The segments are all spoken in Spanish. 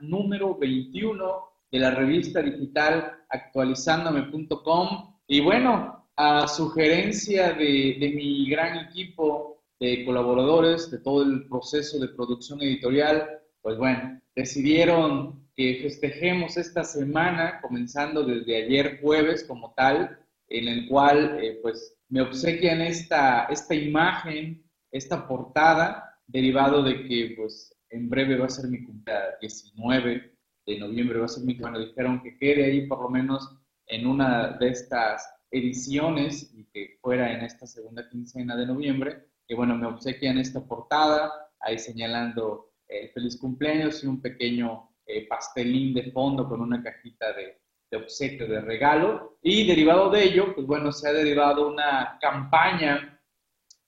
número 21 de la revista digital actualizándome.com. Y bueno, a sugerencia de, de mi gran equipo de colaboradores, de todo el proceso de producción editorial, pues bueno, decidieron que festejemos esta semana, comenzando desde ayer jueves como tal, en el cual eh, pues me obsequian esta, esta imagen, esta portada, derivado de que pues en breve va a ser mi cumpleaños, 19 de noviembre va a ser mi cumpleaños, dijeron que quede ahí por lo menos en una de estas ediciones y que fuera en esta segunda quincena de noviembre, que bueno, me obsequian esta portada, ahí señalando el feliz cumpleaños y un pequeño eh, pastelín de fondo con una cajita de, de, obsequio, de regalo. Y derivado de ello, pues bueno, se ha derivado una campaña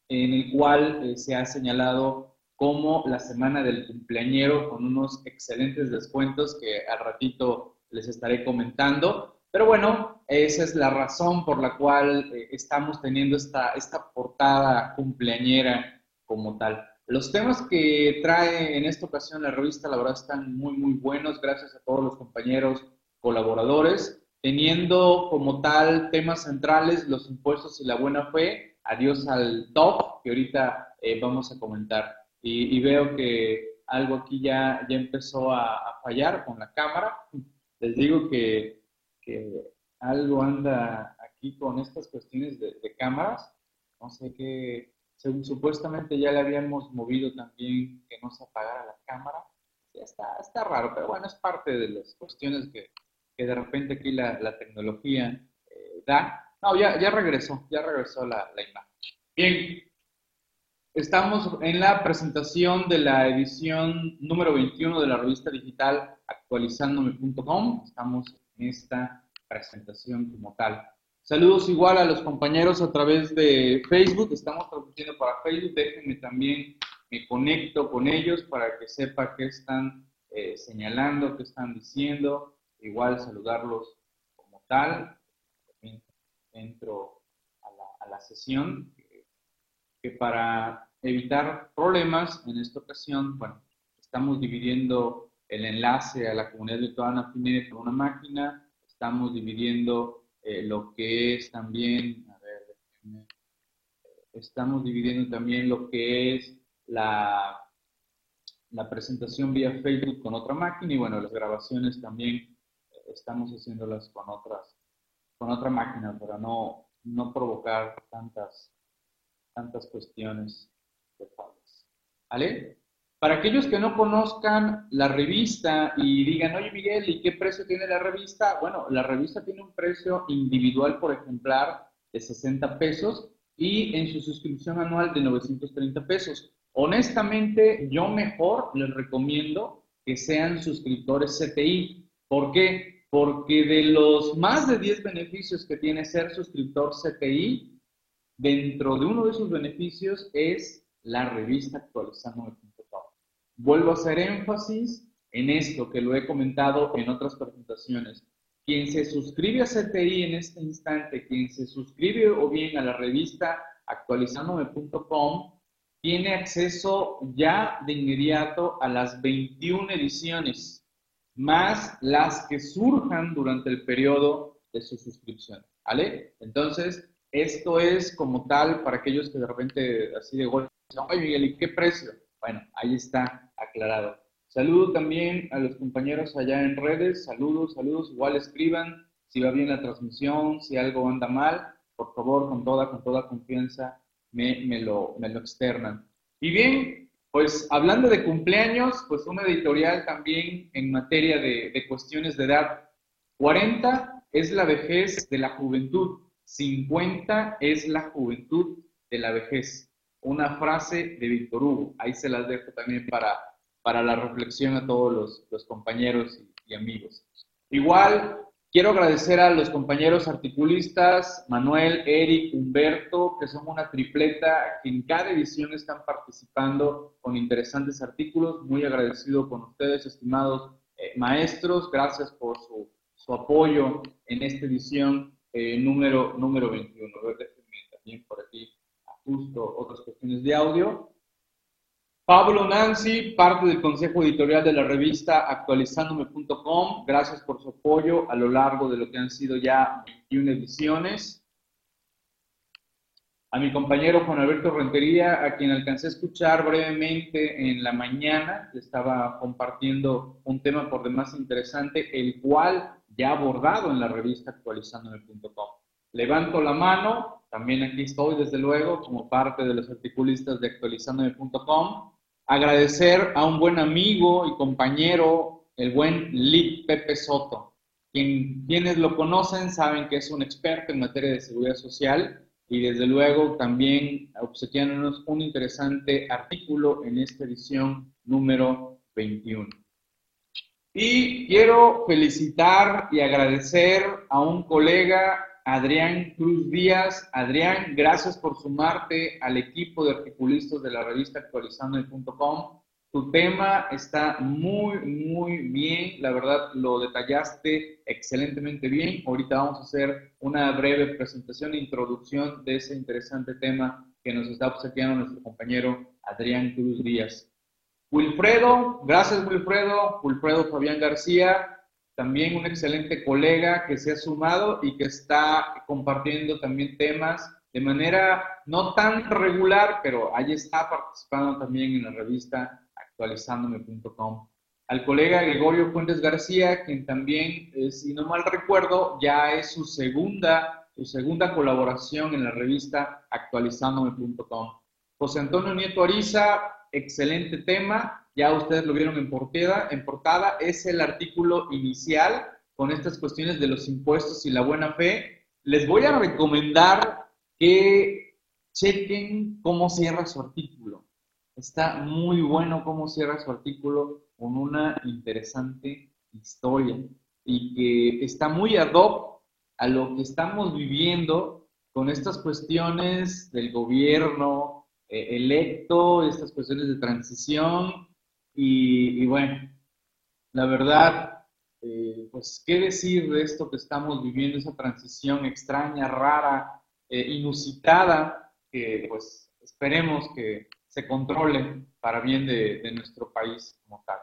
en el cual eh, se ha señalado como la semana del cumpleañero con unos excelentes descuentos que al ratito les estaré comentando. Pero bueno, esa es la razón por la cual eh, estamos teniendo esta, esta portada cumpleañera como tal. Los temas que trae en esta ocasión la revista, la verdad, están muy, muy buenos, gracias a todos los compañeros colaboradores, teniendo como tal temas centrales los impuestos y la buena fe. Adiós al top, que ahorita eh, vamos a comentar. Y, veo que algo aquí ya, ya empezó a, fallar con la cámara. Les digo que, que, algo anda aquí con estas cuestiones de, de cámaras. No sé qué, supuestamente ya le habíamos movido también que no se apagara la cámara. Sí, está, está raro, pero bueno, es parte de las cuestiones que, que de repente aquí la, la tecnología eh, da. No, ya, ya regresó, ya regresó la, la imagen. Bien, estamos en la presentación de la edición número 21 de la revista digital actualizándome.com. Estamos en esta presentación como tal. Saludos igual a los compañeros a través de Facebook. Estamos transmitiendo para Facebook. Déjenme también, me conecto con ellos para que sepa qué están eh, señalando, qué están diciendo. Igual saludarlos como tal. entro a la, sesión. Que, para evitar problemas en esta ocasión, bueno, estamos dividiendo el enlace a la comunidad virtual Affinity por una máquina. Estamos dividiendo eh, lo que es también, a ver, estamos dividiendo también lo que es la, la presentación vía Facebook con otra máquina y bueno, las grabaciones también eh, estamos haciéndolas con otras, con otra máquina para no, no provocar tantas, tantas cuestiones fallas. ¿Vale? Para aquellos que no conozcan la revista y digan, oye Miguel, ¿y qué precio tiene la revista? Bueno, la revista tiene un precio individual por ejemplar de 60 pesos y en su suscripción anual de 930 pesos. Honestamente, yo mejor les recomiendo que sean suscriptores CTI. ¿Por qué? Porque de los más de 10 beneficios que tiene ser suscriptor CTI, dentro de uno de esos beneficios es la revista actualizando Vuelvo a hacer énfasis en esto que lo he comentado en otras presentaciones. Quien se suscribe a CTI en este instante, quien se suscribe o bien a la revista actualizandome.com, tiene acceso ya de inmediato a las 21 ediciones, más las que surjan durante el periodo de su suscripción. ¿Vale? Entonces, esto es como tal para aquellos que de repente así de golpe oye Miguel, ¿y qué precio? Bueno, ahí está aclarado. Saludo también a los compañeros allá en redes, saludos, saludos, igual escriban si va bien la transmisión, si algo anda mal, por favor, con toda, con toda confianza, me, lo, me lo externan. Y bien, pues hablando de cumpleaños, pues una editorial también en materia de, de cuestiones de edad. 40 es la vejez de la juventud, 50 es la juventud de la vejez. Una frase de Víctor Hugo, ahí se las dejo también para para la reflexión a todos los, compañeros y, amigos. Igual, quiero agradecer a los compañeros articulistas, Manuel, Eric, Humberto, que son una tripleta que en cada edición están participando con interesantes artículos. Muy agradecido con ustedes, estimados eh, maestros. Gracias por su, apoyo en esta edición eh, número, número 21. Déjenme también por aquí justo otras cuestiones de audio. Pablo Nancy, parte del consejo editorial de la revista actualizándome.com. Gracias por su apoyo a lo largo de lo que han sido ya 21 ediciones. A mi compañero Juan Alberto Rentería, a quien alcancé a escuchar brevemente en la mañana, que estaba compartiendo un tema por demás interesante, el cual ya abordado en la revista actualizándome.com. Levanto la mano, también aquí estoy desde luego como parte de los articulistas de actualizándome.com agradecer a un buen amigo y compañero, el buen Lip Pepe Soto. Quien, quienes lo conocen saben que es un experto en materia de seguridad social y desde luego también obsequiándonos un interesante artículo en esta edición número 21. Y quiero felicitar y agradecer a un colega Adrián Cruz Díaz. Adrián, gracias por sumarte al equipo de articulistas de la revista actualizando.com. Tu tema está muy, muy bien. La verdad, lo detallaste excelentemente bien. Ahorita vamos a hacer una breve presentación e introducción de ese interesante tema que nos está obsequiando nuestro compañero Adrián Cruz Díaz. Wilfredo, gracias Wilfredo. Wilfredo Fabián García, también un excelente colega que se ha sumado y que está compartiendo también temas de manera no tan regular, pero ahí está participando también en la revista actualizándome.com. Al colega Gregorio Fuentes García, quien también, eh, si no mal recuerdo, ya es su segunda, su segunda colaboración en la revista actualizándome.com. José Antonio Nieto Ariza, excelente tema, ya ustedes lo vieron en portada, en portada, es el artículo inicial con estas cuestiones de los impuestos y la buena fe. Les voy a recomendar que chequen cómo cierra su artículo. Está muy bueno cómo cierra su artículo con una interesante historia y que está muy ad hoc a lo que estamos viviendo con estas cuestiones del gobierno eh, electo, estas cuestiones de transición y, bueno, la verdad, eh, pues, ¿qué decir de esto que estamos viviendo, esa transición extraña, rara, eh, inusitada, que pues esperemos que se controle para bien de, de nuestro país como tal?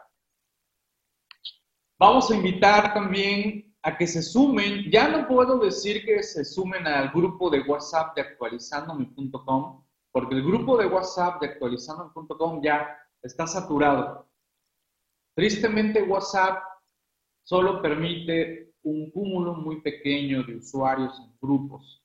Vamos a invitar también a que se sumen, ya no puedo decir que se sumen al grupo de WhatsApp de actualizandome.com, porque el grupo de WhatsApp de actualizandome.com ya está saturado. Tristemente, WhatsApp solo permite un cúmulo muy pequeño de usuarios en grupos.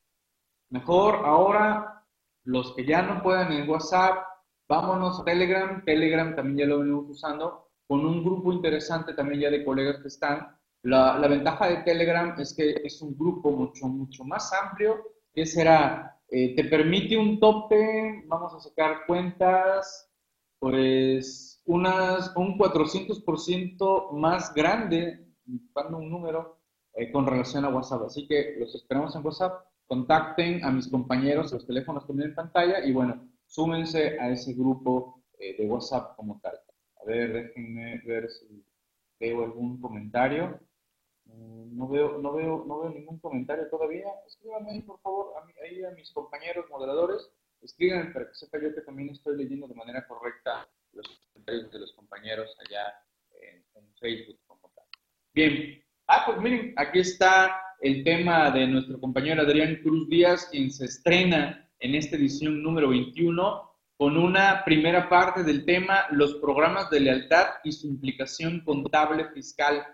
Mejor ahora, los que ya no puedan en WhatsApp, vámonos a Telegram. Telegram también ya lo venimos usando, con un grupo interesante también ya de colegas que están. La, ventaja de Telegram es que es un grupo mucho, mucho más amplio, que será, eh, te permite un tope, vamos a sacar cuentas, pues unas, un 400% más grande, dando un número, eh, con relación a WhatsApp. Así que los esperamos en WhatsApp. Contacten a mis compañeros, los teléfonos que en pantalla y bueno, súmense a ese grupo eh, de WhatsApp como tal. A ver, déjenme ver si veo algún comentario. Mm, no veo, no veo, no veo ningún comentario todavía. Escríbanme, por favor, ahí a mis compañeros moderadores escríbanme para que sepa yo que también estoy leyendo de manera correcta los comentarios de los compañeros allá en, Facebook como tal. Bien, ah, pues miren, aquí está el tema de nuestro compañero Adrián Cruz Díaz, quien se estrena en esta edición número 21 con una primera parte del tema, los programas de lealtad y su implicación contable fiscal.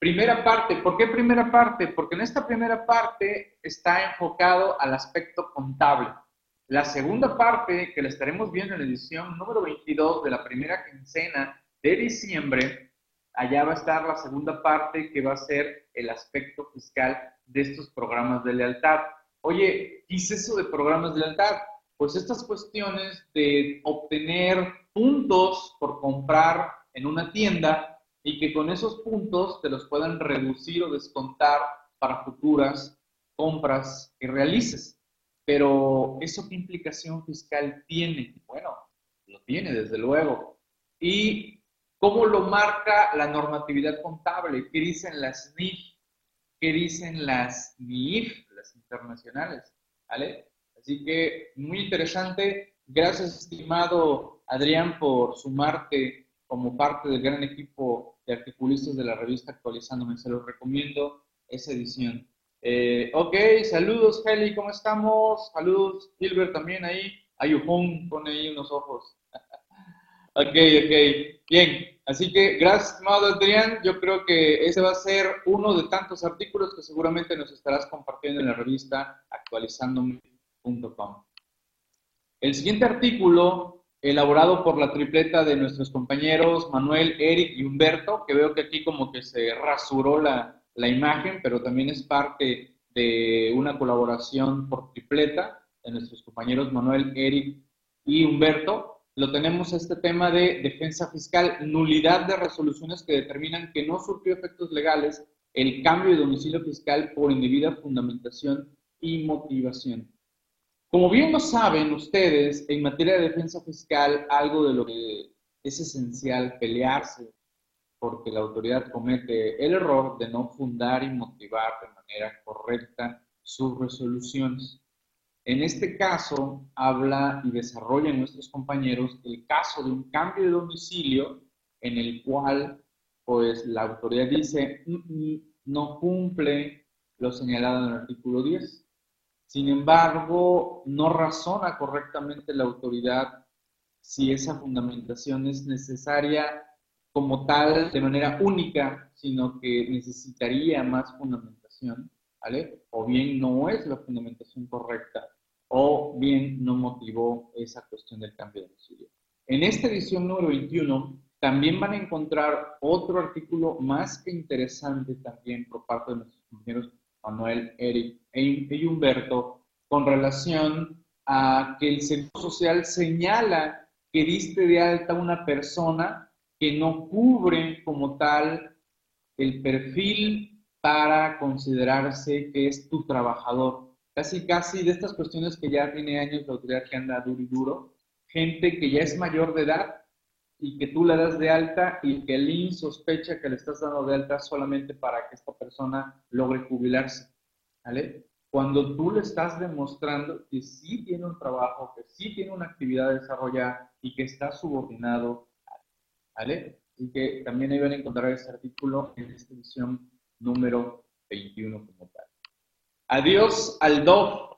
Primera parte, ¿por qué primera parte? Porque en esta primera parte está enfocado al aspecto contable. La segunda parte, que la estaremos viendo en la edición número 22 de la primera quincena de diciembre, allá va a estar la segunda parte que va a ser el aspecto fiscal de estos programas de lealtad. Oye, ¿qué es eso de programas de lealtad? Pues estas cuestiones de obtener puntos por comprar en una tienda y que con esos puntos te los puedan reducir o descontar para futuras compras que realices. Pero ¿eso qué implicación fiscal tiene? Bueno, lo tiene desde luego. ¿Y cómo lo marca la normatividad contable? ¿Qué dicen las NIF? ¿Qué dicen las NIF, las internacionales? ¿Vale? Así que muy interesante. Gracias, estimado Adrián, por sumarte como parte del gran equipo de articulistas de la revista Actualizándome. Se los recomiendo esa edición. Eh, ok, saludos, Heli, ¿cómo estamos? Saludos, Gilbert también ahí. Ayujón pone ahí unos ojos. ok, ok. Bien, así que gracias, estimado Adrián. Yo creo que ese va a ser uno de tantos artículos que seguramente nos estarás compartiendo en la revista actualizándome.com. El siguiente artículo, elaborado por la tripleta de nuestros compañeros Manuel, Eric y Humberto, que veo que aquí como que se rasuró la, la imagen, pero también es parte de una colaboración por tripleta de nuestros compañeros Manuel, Eric y Humberto. Lo tenemos este tema de defensa fiscal, nulidad de resoluciones que determinan que no surgió efectos legales el cambio de domicilio fiscal por indebida fundamentación y motivación. Como bien lo saben ustedes, en materia de defensa fiscal, algo de lo que es esencial pelearse porque la autoridad comete el error de no fundar y motivar de manera correcta sus resoluciones. En este caso, habla y desarrolla nuestros compañeros el caso de un cambio de domicilio en el cual, pues, la autoridad dice, mm, mm, no cumple lo señalado en el artículo 10. Sin embargo, no razona correctamente la autoridad si esa fundamentación es necesaria como tal de manera única, sino que necesitaría más fundamentación, ¿vale? O bien no es la fundamentación correcta, o bien no motivó esa cuestión del cambio de domicilio. En esta edición número 21 también van a encontrar otro artículo más que interesante también por parte de nuestros compañeros Manuel, Eric e Humberto con relación a que el Seguro Social señala que diste de alta una persona que no cubre como tal el perfil para considerarse que es tu trabajador. Casi, casi de estas cuestiones que ya tiene años la autoridad que anda duro y duro, gente que ya es mayor de edad y que tú le das de alta y que el IN sospecha que le estás dando de alta solamente para que esta persona logre jubilarse. ¿Vale? Cuando tú le estás demostrando que sí tiene un trabajo, que sí tiene una actividad desarrollada y que está subordinado ¿vale? Así que también ahí van a encontrar ese artículo en esta edición número 21 como tal. Adiós al DOF,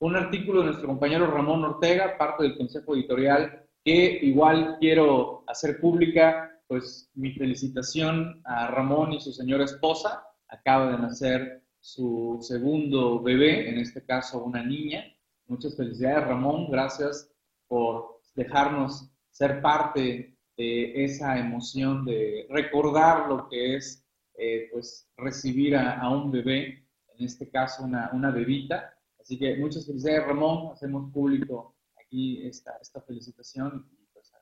un artículo de nuestro compañero Ramón Ortega, parte del Consejo Editorial, que igual quiero hacer pública, pues mi felicitación a Ramón y su señora esposa. Acaba de nacer su segundo bebé, en este caso una niña. Muchas felicidades, Ramón. Gracias por dejarnos ser parte esa emoción de recordar lo que es eh, pues recibir a, un bebé, en este caso una, una bebita. Así que muchas felicidades Ramón, hacemos público aquí esta, esta felicitación y pues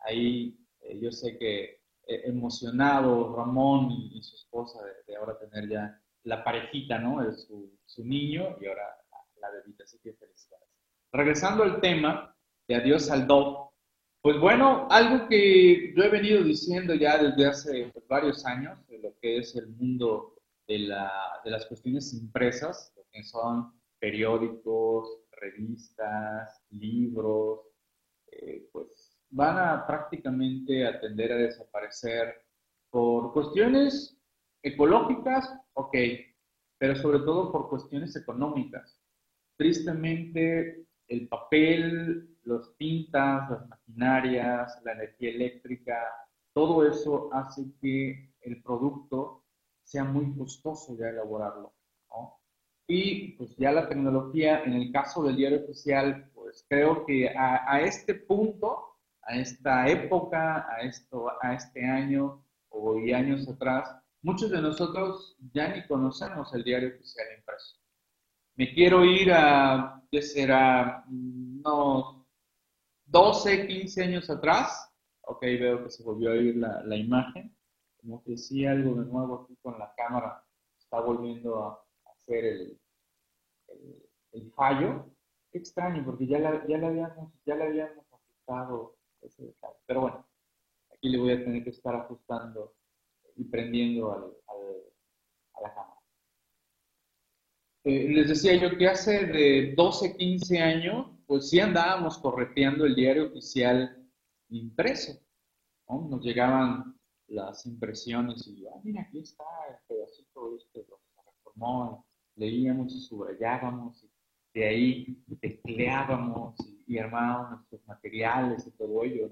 ahí eh, yo sé que eh, emocionado Ramón y, su esposa de, ahora tener ya la parejita, ¿no? De su, su niño y ahora la, la, bebita, así que felicidades. Regresando al tema de Adiós al Dog, pues bueno, algo que yo he venido diciendo ya desde hace varios años, de lo que es el mundo de, las cuestiones impresas, lo que son periódicos, revistas, libros, eh, pues van a prácticamente atender a desaparecer por cuestiones ecológicas, ok, pero sobre todo por cuestiones económicas. Tristemente, el papel los tintas, las maquinarias, la energía eléctrica, todo eso hace que el producto sea muy costoso ya elaborarlo. Y pues ya la tecnología, en el caso del diario oficial, pues creo que a, este punto, a esta época, a, esto, a este año o y años atrás, muchos de nosotros ya ni conocemos el diario oficial impreso. Me quiero ir a, ¿qué será? No, 12, 15 años atrás, ok, veo que se volvió a ir la, imagen, como que sí algo de nuevo aquí con la cámara está volviendo a hacer el, el, fallo. Qué extraño, porque ya, la, ya, le habíamos, ya le habíamos ajustado ese detalle. Pero bueno, aquí le voy a tener que estar ajustando y prendiendo al, a la cámara. Eh, les decía yo que hace de 12, 15 años pues sí andábamos correteando el diario oficial impreso. Nos llegaban las impresiones y, ah, mira, aquí está el pedacito este, lo que se reformó, leíamos y subrayábamos, y de ahí tecleábamos y, armábamos nuestros materiales y todo ello,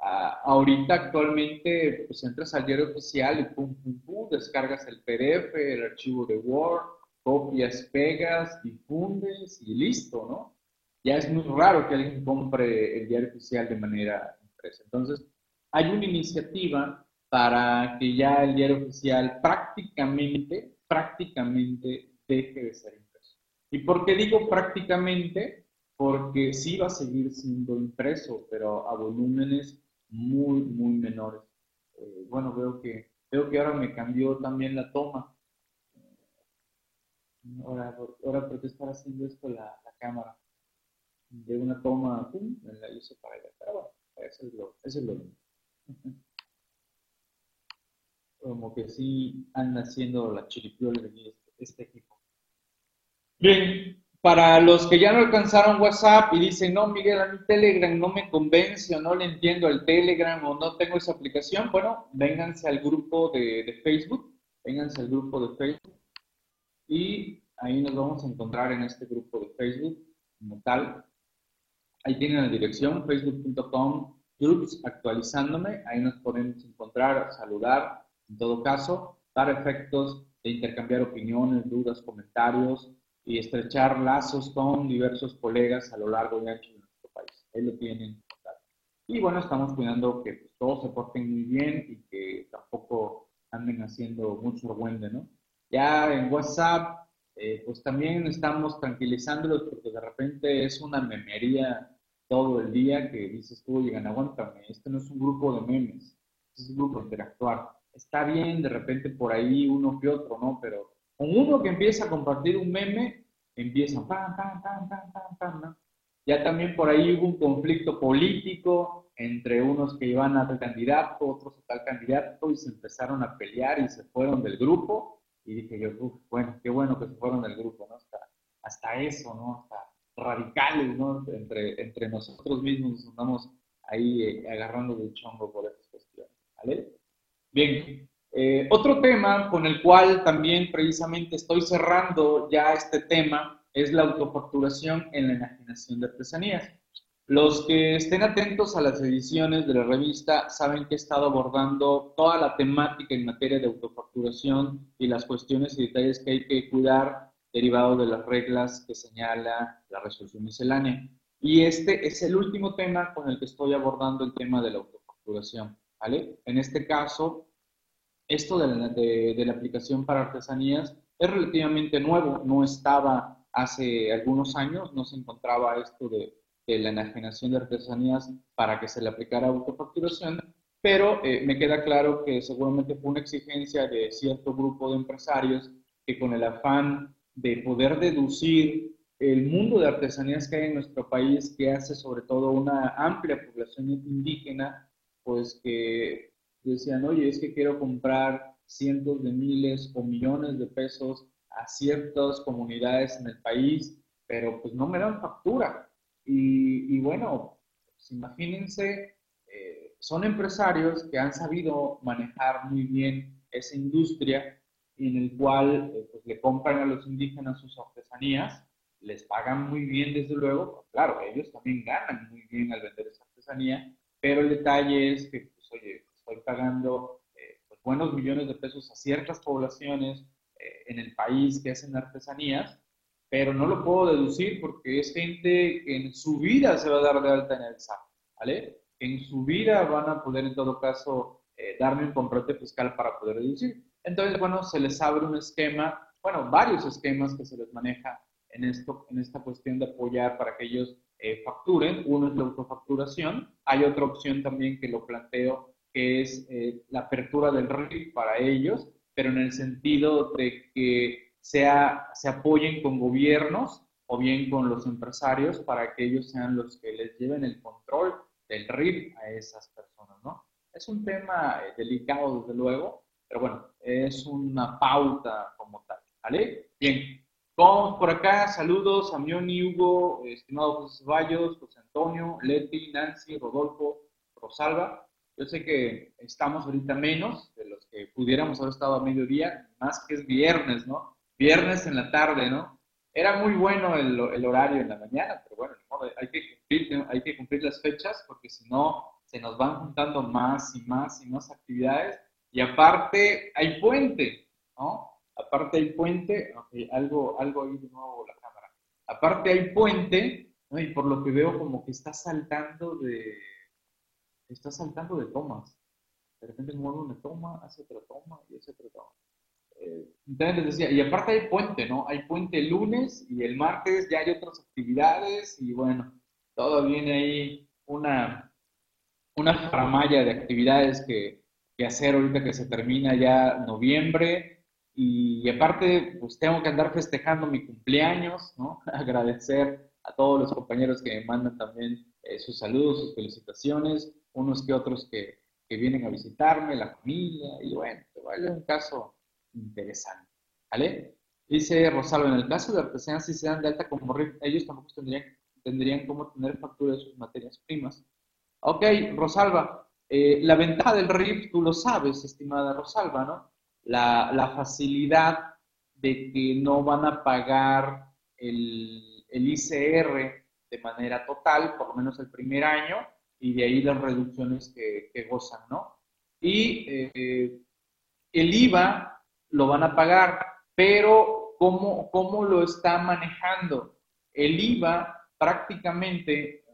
ah, ahorita actualmente pues entras al diario oficial y pum, pum, pum, descargas el PDF, el archivo de Word, copias, pegas, difundes y listo, ¿no? Ya es muy raro que alguien compre el diario oficial de manera impresa. Entonces, hay una iniciativa para que ya el diario oficial prácticamente, prácticamente deje de ser impreso. ¿Y por qué digo prácticamente? Porque sí va a seguir siendo impreso, pero a volúmenes muy, muy menores. Eh, bueno, veo que, veo que ahora me cambió también la toma. Ahora, ahora ¿por qué está haciendo esto la, cámara? De una toma, pum, la hizo para allá. Pero bueno, eso es lo, eso es lo mismo. como que sí anda haciendo la chiripiola de este, este, equipo. Bien, para los que ya no alcanzaron WhatsApp y dicen, no, Miguel, a mi Telegram no me convence o no le entiendo el Telegram o no tengo esa aplicación, bueno, vénganse al grupo de, de Facebook, vénganse al grupo de Facebook y ahí nos vamos a encontrar en este grupo de Facebook como tal. Ahí tienen la dirección, facebook.com, groups actualizándome, ahí nos podemos encontrar, saludar, en todo caso, dar efectos de intercambiar opiniones, dudas, comentarios y estrechar lazos con diversos colegas a lo largo y ancho de nuestro país. Ahí lo tienen. Y bueno, estamos cuidando que pues, todos se porten muy bien y que tampoco anden haciendo mucho argüende, ¿no? Ya en WhatsApp, eh, pues también estamos tranquilizándolos porque de repente es una memería todo el día que dices tú, llegan, aguántame, este no es un grupo de memes, este es un grupo interactuar está bien de repente por ahí uno que otro, ¿no? Pero con uno que empieza a compartir un meme, empieza pam, pam, pam, pam, pam, pam, ¿no? Ya también por ahí hubo un conflicto político entre unos que iban a tal candidato, otros a tal candidato, y se empezaron a pelear y se fueron del grupo. Y dije yo, Uf, bueno, qué bueno que se fueron del grupo, ¿no? Hasta, hasta eso, ¿no? Hasta radicales, ¿no? Entre, entre nosotros mismos nos andamos ahí eh, agarrando de chongo por esas cuestiones, ¿vale? Bien, eh, otro tema con el cual también precisamente estoy cerrando ya este tema es la autofacturación en la imaginación de artesanías. Los que estén atentos a las ediciones de la revista saben que he estado abordando toda la temática en materia de autofacturación y las cuestiones y detalles que hay que cuidar derivados de las reglas que señala la resolución miscelánea. Y este es el último tema con el que estoy abordando el tema de la autofacturación. En este caso, esto de la, aplicación para artesanías es relativamente nuevo, no estaba hace algunos años, no se encontraba esto de, la enajenación de artesanías para que se le aplicara autofacturación, pero eh, me queda claro que seguramente fue una exigencia de cierto grupo de empresarios que con el afán de poder deducir el mundo de artesanías que hay en nuestro país, que hace sobre todo una amplia población indígena, pues que decían, oye, es que quiero comprar cientos de miles o millones de pesos a ciertas comunidades en el país, pero pues no me dan factura. Y, bueno, pues imagínense, eh, son empresarios que han sabido manejar muy bien esa industria en el cual eh, pues, le compran a los indígenas sus artesanías, les pagan muy bien desde luego, claro, ellos también ganan muy bien al vender esa artesanía, pero el detalle es que, pues, oye, estoy pagando eh, pues, buenos millones de pesos a ciertas poblaciones eh, en el país que hacen artesanías, pero no lo puedo deducir porque es gente que en su vida se va a dar de alta en el SAT, ¿vale? En su vida van a poder, en todo caso, eh, darme un comprate fiscal para poder deducir. Entonces, bueno, se les abre un esquema, bueno, varios esquemas que se les maneja en, esto, en esta cuestión de apoyar para que ellos eh, facturen. Uno es la autofacturación. Hay otra opción también que lo planteo, que es eh, la apertura del RIF para ellos, pero en el sentido de que sea, se apoyen con gobiernos o bien con los empresarios para que ellos sean los que les lleven el control del RIF a esas personas, ¿no? Es un tema eh, delicado, desde luego, pero bueno, es una pauta como tal, ¿vale? Bien, Vamos por acá, saludos a Mioni, Hugo, estimado José Ceballos, José Antonio, Leti, Nancy, Rodolfo, Rosalba. Yo sé que estamos ahorita menos de los que pudiéramos haber estado a mediodía, más que es viernes, ¿no? Viernes en la tarde, ¿no? Era muy bueno el, el horario en la mañana, pero bueno, hay, que cumplir, hay que cumplir las fechas porque si no, se nos van juntando más y más y más actividades. Y aparte, hay puente, ¿no? Aparte hay puente, algo, algo ahí de nuevo la cámara. Aparte hay puente, y por lo que veo como que está saltando de, está saltando de tomas. De repente mueve una toma, hace otra toma y hace otra toma. Eh, entonces les decía, y aparte hay puente, ¿no? Hay puente el lunes y el martes ya hay otras actividades y bueno, todo viene ahí una, una faramaya de actividades que, que, hacer ahorita que se termina ya noviembre. Y, aparte, pues tengo que andar festejando mi cumpleaños, ¿no? Agradecer a todos los compañeros que me mandan también eh, sus saludos, sus felicitaciones, unos que otros que, que vienen a visitarme, la familia, y bueno, vale un caso interesante, ¿vale? Dice Rosalba, en el caso de artesanas, si se dan de alta como ellos tampoco tendrían, tendrían cómo tener factura de sus materias primas Ok, Rosalba, eh, la ventaja del RIF, tú lo sabes, estimada Rosalba, ¿no? La, facilidad de que no van a pagar el, ICR de manera total, por lo menos el primer año, y de ahí las reducciones que, gozan, ¿no? Y eh, el IVA lo van a pagar, pero ¿cómo, ¿cómo lo está manejando? El IVA prácticamente,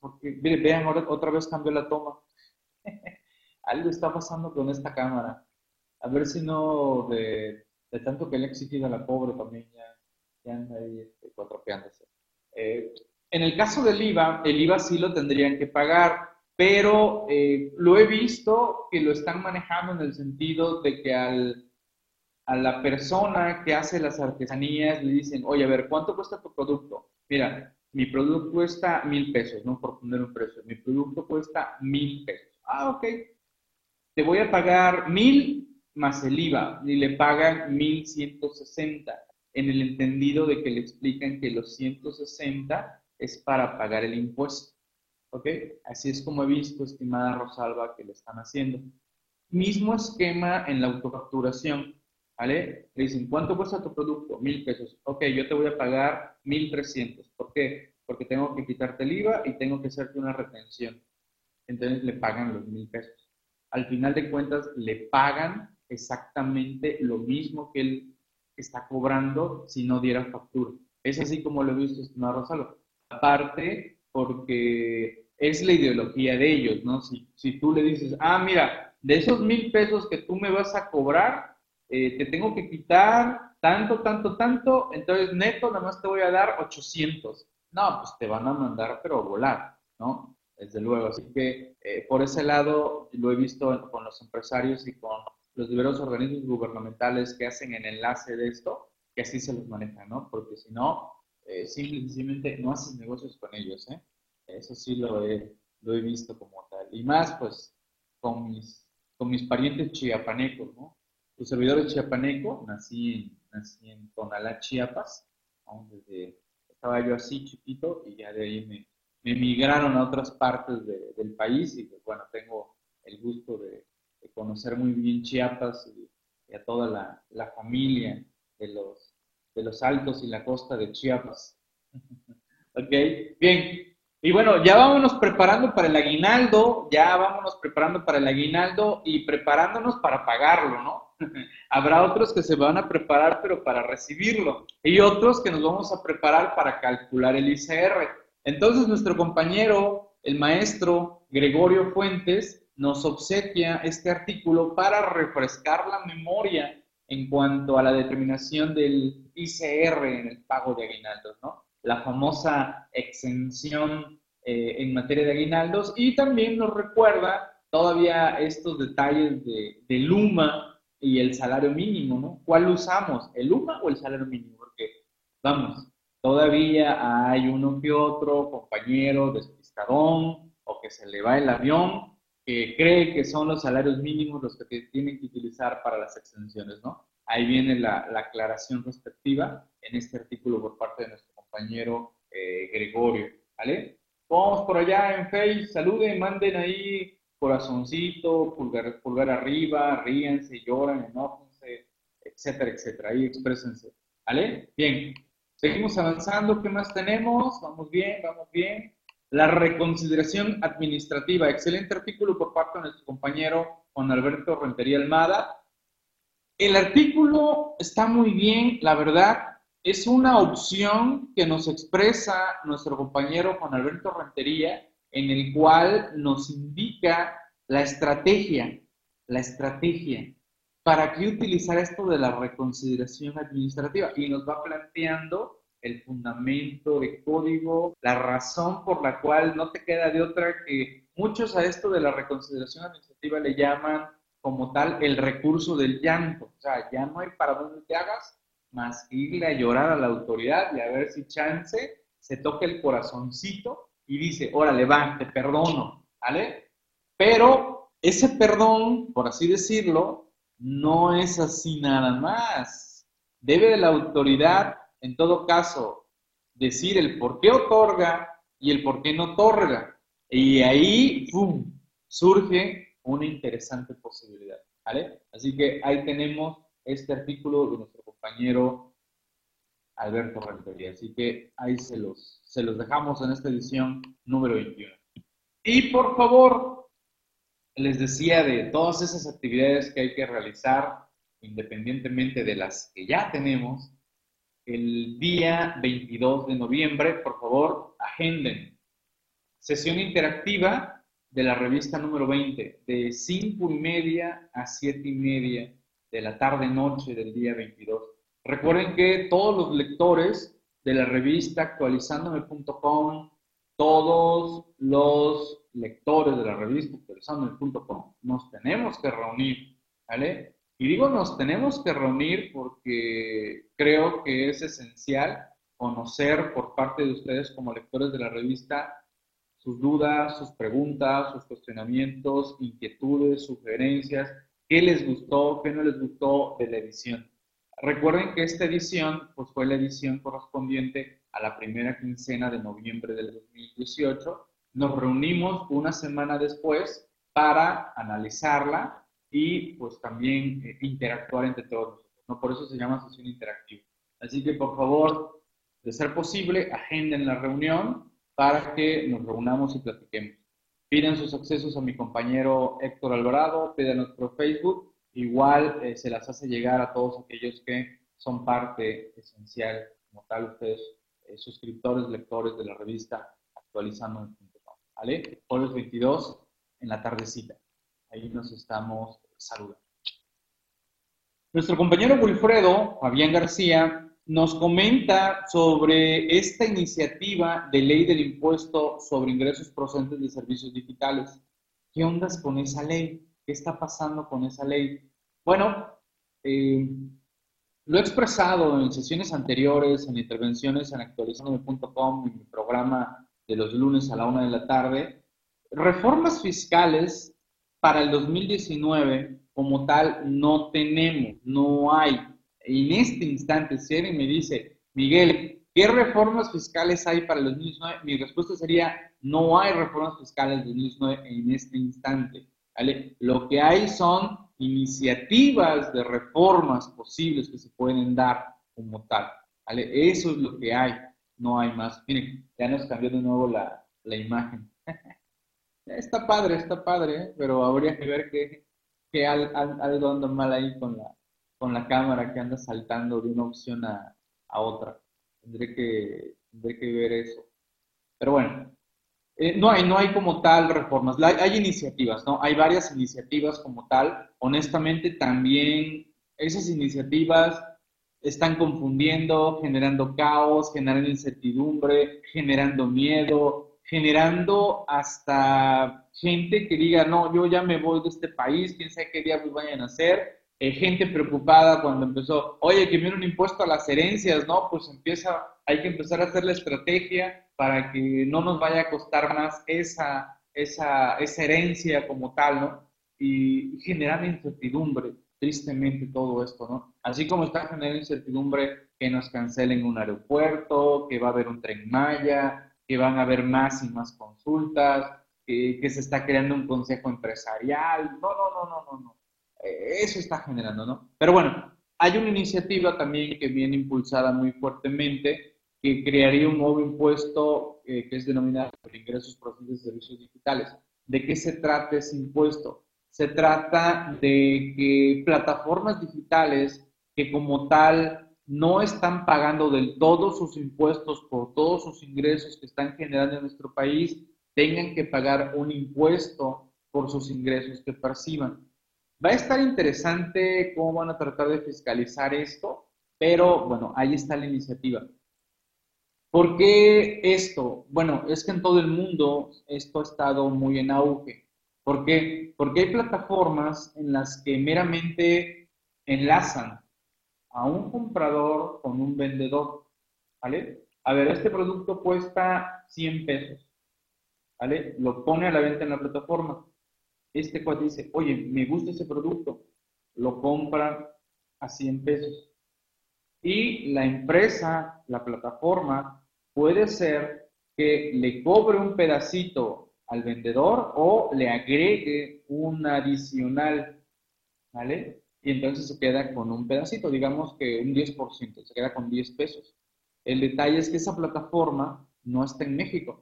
porque vean, ahora otra vez cambió la toma. Algo está pasando con esta cámara. A ver si no, de, tanto que le ha exigido a la pobre también ya, ya anda ahí este, eh, en el caso del IVA, el IVA sí lo tendrían que pagar, pero eh, lo he visto que lo están manejando en el sentido de que al, a la persona que hace las artesanías le dicen, oye, a ver, ¿cuánto cuesta tu producto? Mira, mi producto cuesta mil pesos, ¿no? Por poner un precio. Mi producto cuesta mil pesos. Ah, ok. Te voy a pagar mil más el IVA y le pagan mil ciento sesenta en el entendido de que le explican que los 160 es para pagar el impuesto. ¿Ok? Así es como he visto, estimada Rosalba, que le están haciendo. Mismo esquema en la autofacturación. ¿Vale? Le dicen, ¿cuánto cuesta tu producto? Mil pesos. Ok, yo te voy a pagar mil trescientos. ¿Por qué? Porque tengo que quitarte el IVA y tengo que hacerte una retención. Entonces le pagan los mil pesos. Al final de cuentas, le pagan exactamente lo mismo que él está cobrando si no diera factura. Es así como lo he visto, estimado Rosalo. Aparte, porque es la ideología de ellos, ¿no? Si, si tú le dices, ah, mira, de esos mil pesos que tú me vas a cobrar, eh, te tengo que quitar tanto, tanto, tanto, entonces neto nada más te voy a dar 800. No, pues te van a mandar, pero volar, ¿no? Desde luego. Así que eh, por ese lado lo he visto con los empresarios y con los diversos organismos gubernamentales que hacen el enlace de esto, que así se los manejan, ¿no? Porque si no, eh, simplemente no haces negocios con ellos, ¿eh? Eso sí lo he, lo he visto como tal. Y más, pues, con mis, con mis parientes chiapanecos, ¿no? Tu servidor es chiapaneco, nací en, nací en Tonalá, Chiapas, donde estaba yo así chiquito y ya de ahí me, me migraron a otras partes del país y pues, bueno, tengo el gusto de, conocer muy bien Chiapas y, a toda la, la, familia de los, de los altos y la costa de Chiapas. ok, bien, y bueno, ya vámonos preparando para el aguinaldo, ya vámonos preparando para el aguinaldo y preparándonos para pagarlo, ¿no? Habrá otros que se van a preparar, pero para recibirlo, y otros que nos vamos a preparar para calcular el ICR. Entonces, nuestro compañero, el maestro Gregorio Fuentes, nos obsequia este artículo para refrescar la memoria en cuanto a la determinación del ICR en el pago de aguinaldos, ¿no? la famosa exención eh, en materia de aguinaldos y también nos recuerda todavía estos detalles de, Luma y el salario mínimo, ¿no? ¿Cuál usamos? ¿El UMA o el salario mínimo? Porque, vamos, todavía hay uno que otro compañero despistadón o que se le va el avión que cree que son los salarios mínimos los que tienen que utilizar para las exenciones, ¿no? ahí viene la, aclaración respectiva en este artículo por parte de nuestro compañero eh, Gregorio, ¿vale? Vamos por allá en Facebook, saluden, manden ahí corazoncito, pulgar, pulgar arriba, ríense, lloran, enójense, etcétera, etcétera. Ahí exprésense, ¿vale? Bien, seguimos avanzando. ¿Qué más tenemos? Vamos bien, vamos bien. La reconsideración administrativa. Excelente artículo por parte de nuestro compañero Juan Alberto Rentería Almada. El artículo está muy bien, la verdad es una opción que nos expresa nuestro compañero Juan Alberto Rentería, en el cual nos indica la estrategia, la estrategia, para qué utilizar esto de la reconsideración administrativa y nos va planteando el fundamento de código, la razón por la cual no te queda de otra que muchos a esto de la reconsideración administrativa le llaman como tal el recurso del llanto. O sea, ya no hay para dónde te hagas, más irle a llorar a la autoridad y a ver si chance se toca el corazoncito y dice, órale, va, te perdono, ¿vale? Pero ese perdón, por así decirlo, no es así nada más. Debe de la autoridad, en todo caso, decir el por qué otorga y el por qué no otorga. Y ahí, ¡pum!, surge una interesante posibilidad, ¿vale? Así que ahí tenemos este artículo de nuestro compañero Alberto Rentería. Así que ahí se los, se los dejamos en esta edición número 21. Y por favor, les decía de todas esas actividades que hay que realizar, independientemente de las que ya tenemos, el día 22 de noviembre, por favor, agenden. Sesión interactiva de la revista número 20, de 5 y media a 7 y media de la tarde-noche del día 22. Recuerden que todos los lectores de la revista actualizandome.com, todos los lectores de la revista actualizandome.com, nos tenemos que reunir, ¿vale? Y digo nos tenemos que reunir porque creo que es esencial conocer por parte de ustedes como lectores de la revista sus dudas, sus preguntas, sus cuestionamientos, inquietudes, sugerencias, qué les gustó, qué no les gustó de la edición. Recuerden que esta edición pues, fue la edición correspondiente a la primera quincena de noviembre del 2018. Nos reunimos una semana después para analizarla y pues también eh, interactuar entre todos. ¿no? Por eso se llama sesión interactiva. Así que por favor, de ser posible, agenden la reunión para que nos reunamos y platiquemos. Pidan sus accesos a mi compañero Héctor Alvarado, pídanos por Facebook. Igual eh, se las hace llegar a todos aquellos que son parte esencial, como tal, ustedes, eh, suscriptores, lectores de la revista actualizando ¿Vale? Jueves 22 en la tardecita. Ahí nos estamos saludando. Nuestro compañero Wilfredo, Fabián García, nos comenta sobre esta iniciativa de ley del impuesto sobre ingresos procedentes de servicios digitales. ¿Qué ondas con esa ley? ¿Qué está pasando con esa ley? Bueno, eh, lo he expresado en sesiones anteriores, en intervenciones en actualizandome.com, en mi programa de los lunes a la una de la tarde. Reformas fiscales para el 2019 como tal no tenemos, no hay en este instante, si alguien me dice, Miguel, ¿qué reformas fiscales hay para el 2019? Mi respuesta sería, no hay reformas fiscales del 2019 en este instante. ¿vale? Lo que hay son iniciativas de reformas posibles que se pueden dar como tal. Eso es lo que hay, no hay más. Miren, ya nos cambió de nuevo la, la imagen. está padre, está padre, pero habría que ver que, que algo anda mal ahí con la, con la cámara que anda saltando de una opción a, otra. Tendré que, tendré que ver eso. Pero bueno, eh, no, hay, no hay como tal reformas. Hay, iniciativas, ¿no? Hay varias iniciativas como tal. Honestamente, también esas iniciativas están confundiendo, generando caos, generando incertidumbre, generando miedo, generando hasta gente que diga, no, yo ya me voy de este país, quién sabe qué diablos vayan a hacer, eh, gente preocupada cuando empezó, oye, que viene un impuesto a las herencias, ¿no? Pues empieza, hay que empezar a hacer la estrategia para que no nos vaya a costar más esa, esa, esa herencia como tal, ¿no? Y, generar incertidumbre. tristemente todo esto, ¿no? Así como está generando incertidumbre que nos cancelen un aeropuerto, que va a haber un tren Maya, que van a haber más y más consultas, que, que se está creando un consejo empresarial. No, no, no, no, no, no. Eso está generando, ¿no? Pero bueno, hay una iniciativa también que viene impulsada muy fuertemente que crearía un nuevo impuesto eh, que es denominado ingresos procedentes de servicios digitales. ¿De qué se trata ese impuesto? Se trata de que plataformas digitales que como tal no están pagando del todo sus impuestos por todos sus ingresos que están generando en nuestro país, tengan que pagar un impuesto por sus ingresos que perciban. Va a estar interesante cómo van a tratar de fiscalizar esto, pero bueno, ahí está la iniciativa. ¿Por qué esto? Bueno, es que en todo el mundo esto ha estado muy en auge. ¿Por qué? Porque hay plataformas en las que meramente enlazan a un comprador con un vendedor, ¿vale? A ver, este producto cuesta 100 pesos, ¿vale? Lo pone a la venta en la plataforma. Este cuate dice, oye, me gusta ese producto, lo compra a 100 pesos. Y la empresa, la plataforma, puede ser que le cobre un pedacito al vendedor o le agregue un adicional, ¿vale? Y entonces se queda con un pedacito, digamos que un 10%, se queda con 10 pesos. El detalle es que esa plataforma no está en México,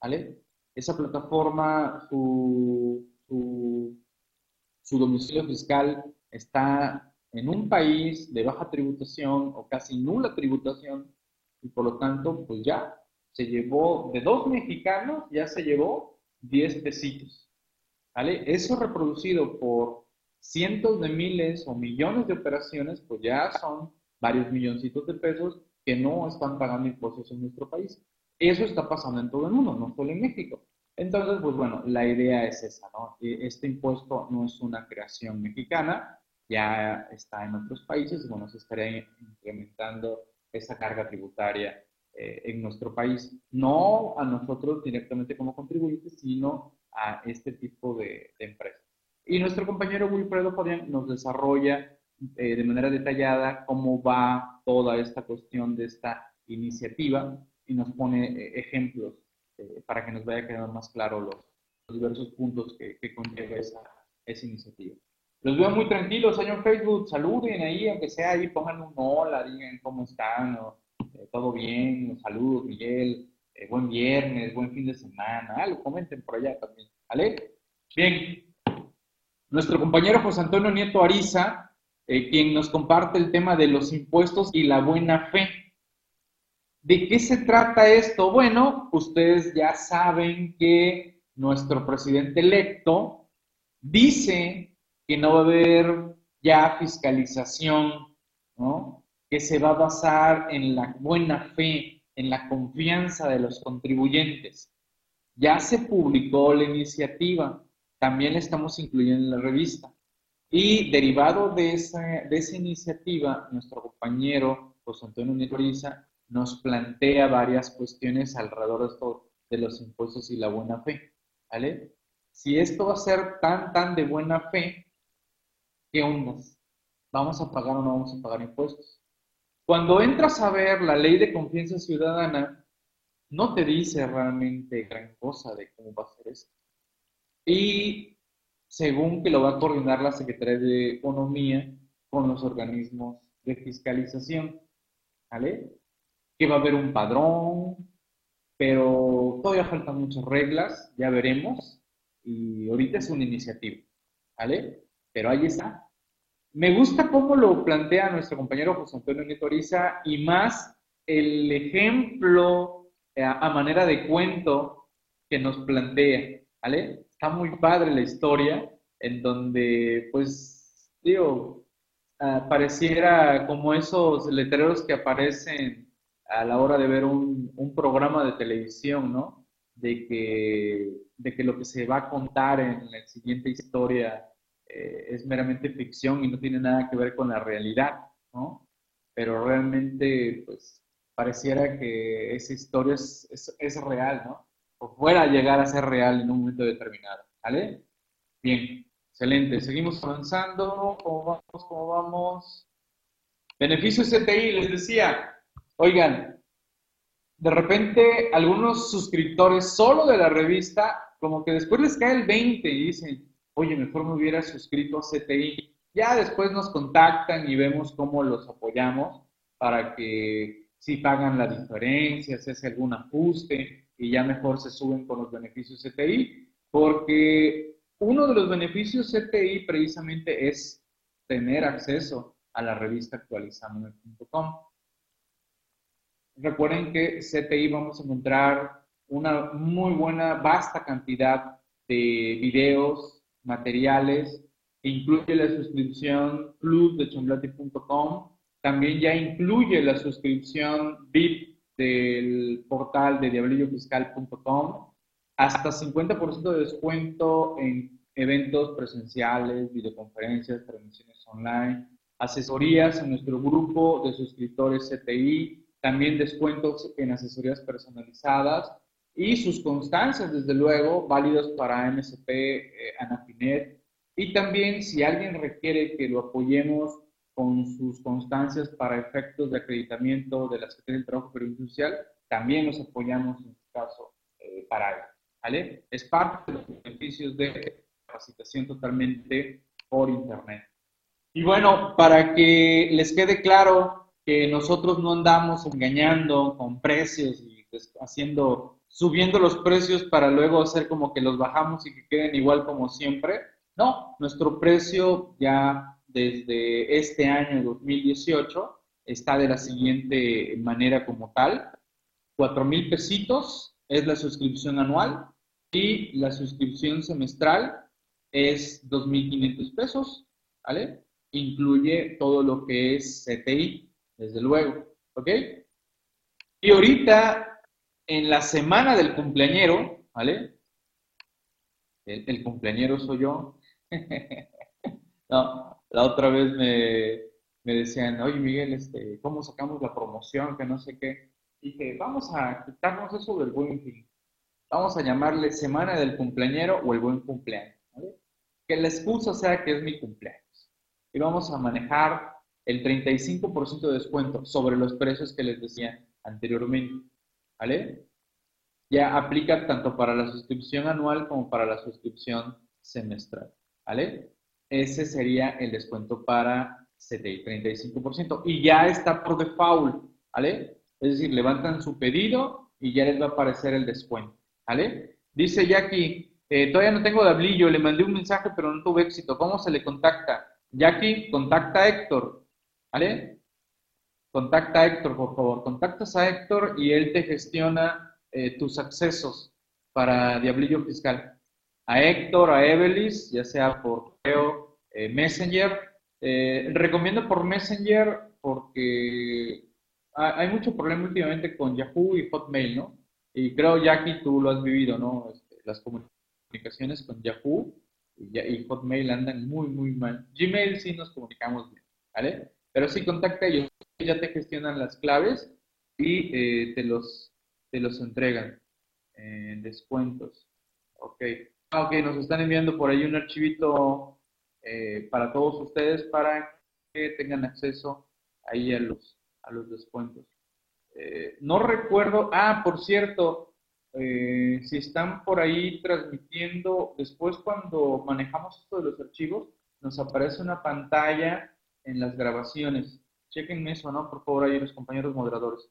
¿vale? Esa plataforma, su, su domicilio fiscal está en un país de baja tributación o casi nula tributación y por lo tanto, pues ya se llevó, de dos mexicanos, ya se llevó 10 pesitos. ¿Vale? Eso reproducido por cientos de miles o millones de operaciones, pues ya son varios milloncitos de pesos que no están pagando impuestos en nuestro país. Eso está pasando en todo el mundo, no solo en México. Entonces, pues bueno, la idea es esa, ¿no? E, este impuesto no es una creación mexicana, ya está en otros países, bueno, se estaría implementando esa carga tributaria eh, en nuestro país. No a nosotros directamente como contribuyentes, sino a este tipo de, empresas. Y nuestro compañero Wilfredo Fabián nos desarrolla eh, de manera detallada cómo va toda esta cuestión de esta iniciativa y nos pone eh, ejemplos para que nos vaya quedando más claro los, diversos puntos que, que conlleva esa, esa iniciativa. Los veo muy tranquilos ahí en Facebook. Saluden ahí, aunque sea ahí, pongan un hola, digan cómo están, eh, todo bien, saludos, Miguel, eh, buen viernes, buen fin de semana, algo, comenten por allá también, ¿vale? Bien, nuestro compañero José Antonio Nieto Ariza, eh, quien nos comparte el tema de los impuestos y la buena fe. ¿De qué se trata esto? Bueno, ustedes ya saben que nuestro presidente electo dice que no va a haber ya fiscalización, ¿no? que se va a basar en la buena fe, en la confianza de los contribuyentes. Ya se publicó la iniciativa, también la estamos incluyendo en la revista. Y derivado de esa, de esa iniciativa, nuestro compañero José Antonio Nitoriza nos plantea varias cuestiones alrededor de, esto, de los impuestos y la buena fe. ¿vale? Si esto va a ser tan, tan de buena fe, ¿qué ondas? ¿Vamos a pagar o no vamos a pagar impuestos? Cuando entras a ver la ley de confianza ciudadana, no te dice realmente gran cosa de cómo va a ser esto. Y según que lo va a coordinar la Secretaría de Economía con los organismos de fiscalización, ¿vale? Que va a haber un padrón, pero todavía faltan muchas reglas, ya veremos, y ahorita es una iniciativa, ¿vale? Pero ahí está. Me gusta cómo lo plantea nuestro compañero José Antonio Netoriza y más el ejemplo eh, a manera de cuento que nos plantea, ¿vale? Está muy padre la historia en donde, pues, digo, ah, pareciera como esos letreros que aparecen a la hora de ver un, un programa de televisión, ¿no? De que, de que lo que se va a contar en la siguiente historia eh, es meramente ficción y no tiene nada que ver con la realidad, ¿no? Pero realmente, pues, pareciera que esa historia es, es, real, ¿no? O fuera a llegar a ser real en un momento determinado, ¿vale? Bien, Excelente. Seguimos avanzando. ¿Cómo vamos? ¿Cómo vamos? Beneficios CTI, les decía. Oigan, de repente algunos suscriptores solo de la revista, como que después les cae el 20 y dicen, oye, mejor me hubiera suscrito a CTI. Ya después nos contactan y vemos cómo los apoyamos para que si pagan la diferencia, si hace algún ajuste y ya mejor se suben con los beneficios CTI, porque uno de los beneficios CTI precisamente es tener acceso a la revista actualizandome.com. Recuerden que CTI vamos a encontrar una muy buena, vasta cantidad de videos, materiales, incluye la suscripción plus de chomblati.com, también ya incluye la suscripción VIP del portal de diablillofiscal.com, hasta 50% de descuento en eventos presenciales, videoconferencias, transmisiones online, asesorías en nuestro grupo de suscriptores CTI, también descuentos en asesorías personalizadas y sus constancias, desde luego, válidas para MSP, eh, Anafinet. Y también si alguien requiere que lo apoyemos con sus constancias para efectos de acreditamiento de la Secretaría del Trabajo Social, también los apoyamos en este caso eh, para él. ¿vale? Es parte de los beneficios de capacitación totalmente por Internet. Y bueno, para que les quede claro nosotros no andamos engañando con precios y haciendo, subiendo los precios para luego hacer como que los bajamos y que queden igual como siempre. No, nuestro precio ya desde este año 2018 está de la siguiente manera como tal. Cuatro mil pesitos es la suscripción anual y la suscripción semestral es 2.500 pesos, ¿vale? Incluye todo lo que es CTI, desde luego, ¿ok? Y ahorita, en la semana del cumpleañero, ¿vale? El, cumpleañero soy yo. no, la otra vez me, me decían, oye Miguel, este, ¿cómo sacamos la promoción? Que no sé qué. Dije, vamos a quitarnos eso del buen fin. Vamos a llamarle semana del cumpleañero o el buen cumpleaños. Que la excusa sea que es mi cumpleaños. Y vamos a manejar el 35% de descuento sobre los precios que les decía anteriormente. ¿Vale? Ya aplica tanto para la suscripción anual como para la suscripción semestral. ¿Vale? Ese sería el descuento para CTI, 35%. Y ya está por default, ¿vale? Es decir, levantan su pedido y ya les va a aparecer el descuento, ¿vale? Dice Jackie, eh, todavía no tengo dablillo, le mandé un mensaje pero no tuve éxito. ¿Cómo se le contacta? Jackie, contacta a Héctor, ¿vale? Contacta a Héctor, por favor. Contactas a Héctor y él te gestiona eh, tus accesos para Diablillo Fiscal a Héctor, a Evelis, ya sea por correo, eh, Messenger. Eh, recomiendo por Messenger porque hay mucho problema últimamente con Yahoo y Hotmail, ¿no? Y creo, Jackie, tú lo has vivido, ¿no? Este, las comunicaciones con Yahoo y, Hotmail andan muy, muy mal. Gmail sí nos comunicamos bien, ¿vale? Pero sí, contacta a ellos, ya te gestionan las claves y eh, te, los, te los entregan en descuentos. Ok. Ah, ok, nos están enviando por ahí un archivito eh, para todos ustedes para que tengan acceso ahí a los, a los descuentos. Eh, no recuerdo, ah, por cierto, si están por ahí transmitiendo, después cuando manejamos esto de los archivos, nos aparece una pantalla en las grabaciones. Chequen eso, ¿no? Por favor, ahí los compañeros moderadores.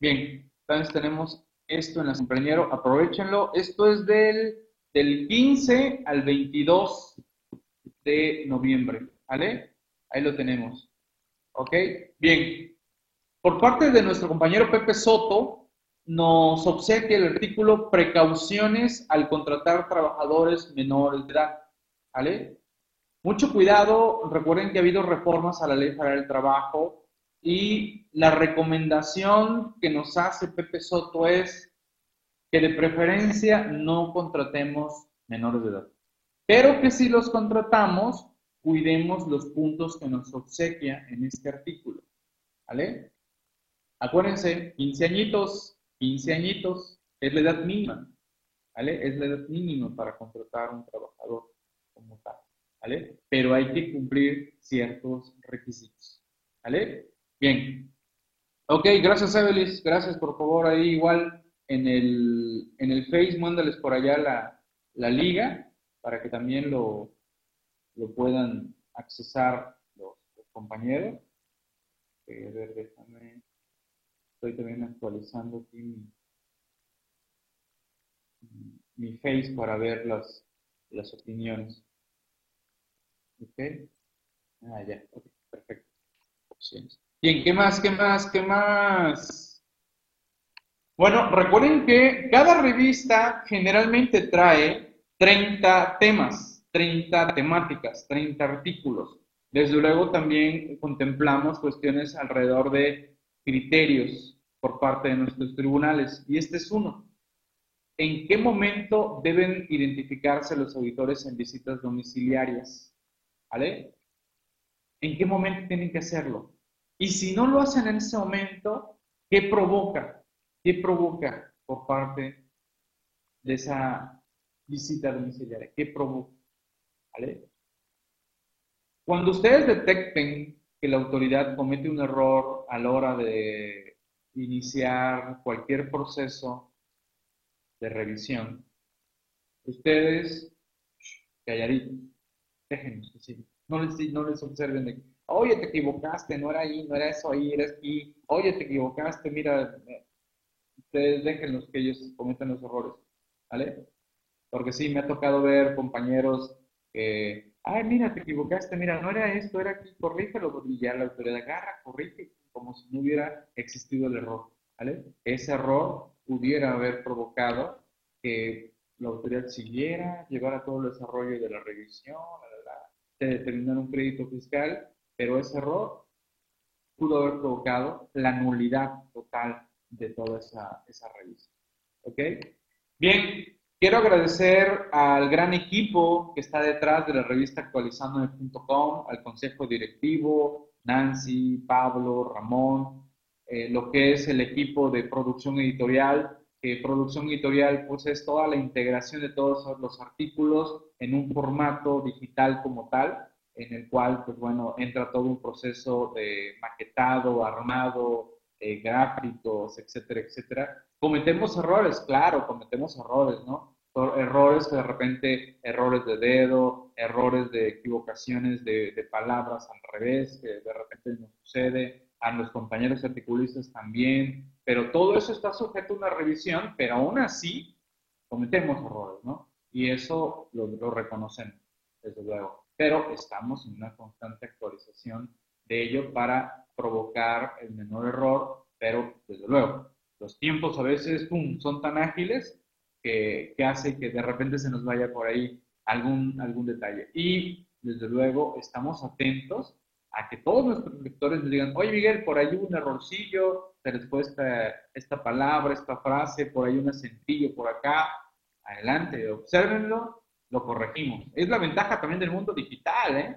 Bien, entonces tenemos esto en la compañero, aprovechenlo. Esto es del del 15 al 22 de noviembre, ¿vale? Ahí lo tenemos. ¿Ok? Bien. Por parte de nuestro compañero Pepe Soto, nos obsequia el artículo Precauciones al contratar trabajadores menores de edad, ¿vale? Mucho cuidado, recuerden que ha habido reformas a la Ley Federal del Trabajo y la recomendación que nos hace Pepe Soto es que de preferencia no contratemos menores de edad. Pero que si los contratamos, cuidemos los puntos que nos obsequia en este artículo. ¿Vale? Acuérdense, 15 añitos, 15 añitos es la edad mínima. ¿Vale? Es la edad mínima para contratar a un trabajador como tal. Pero hay que cumplir ciertos requisitos, ¿vale? Bien. Ok, gracias Evelis, gracias por favor ahí igual en el, en el Face, mándales por allá la, la liga para que también lo, lo puedan accesar los, compañeros. Eh, a ver, déjame, estoy también actualizando aquí mi, mi Face para ver las, las opiniones. ¿Ok? Ah, ya, ok, perfecto. Bien, ¿qué más? ¿Qué más? ¿Qué más? Bueno, recuerden que cada revista generalmente trae 30 temas, 30 temáticas, 30 artículos. Desde luego también contemplamos cuestiones alrededor de criterios por parte de nuestros tribunales, y este es uno. ¿En qué momento deben identificarse los auditores en visitas domiciliarias? ¿Vale? ¿En qué momento tienen que hacerlo? Y si no lo hacen en ese momento, ¿qué provoca? ¿Qué provoca por parte de esa visita domiciliaria? ¿Qué provoca? ¿Vale? Cuando ustedes detecten que la autoridad comete un error a la hora de iniciar cualquier proceso de revisión, ustedes, calladitos, déjenos que No les, no les observen de, oye, te equivocaste, no era ahí, no era eso ahí, era aquí, oye, te equivocaste, mira, ustedes déjenlos que ellos cometan los errores, ¿vale? Porque sí, me ha tocado ver compañeros que, ay, mira, te equivocaste, mira, no era esto, era aquí, corrígelo, y ya la autoridad agarra, corrige, como si no hubiera existido el error, ¿vale? Ese error pudiera haber provocado que la autoridad siguiera, llevara todo el desarrollo de la revisión, de determinar un crédito fiscal, pero ese error pudo haber provocado la nulidad total de toda esa, esa revisión. ¿Ok? Bien, quiero agradecer al gran equipo que está detrás de la revista actualizando.com, al consejo directivo, Nancy, Pablo, Ramón, eh, lo que es el equipo de producción editorial. que producción editorial pues es toda la integración de todos los artículos en un formato digital como tal, en el cual pues bueno, entra todo un proceso de maquetado, armado, eh, gráficos, etcétera, etcétera. Cometemos errores, claro, cometemos errores, ¿no? Errores que de repente, errores de dedo, errores de equivocaciones de, de palabras al revés, que de repente nos sucede, a los compañeros articulistas también, pero todo eso está sujeto a una revisión, pero aún así cometemos errores, ¿no? Y eso lo, lo reconocemos, desde luego. Pero estamos en una constante actualización de ello para provocar el menor error, pero desde luego, los tiempos a veces pum, son tan ágiles que, que, hace que de repente se nos vaya por ahí algún, algún detalle. Y desde luego estamos atentos a que todos nuestros lectores nos digan, oye Miguel, por ahí hubo un errorcillo, se les fue esta, palabra, esta frase, por ahí un acentillo por acá, adelante, observenlo, lo corregimos. Es la ventaja también del mundo digital, ¿eh?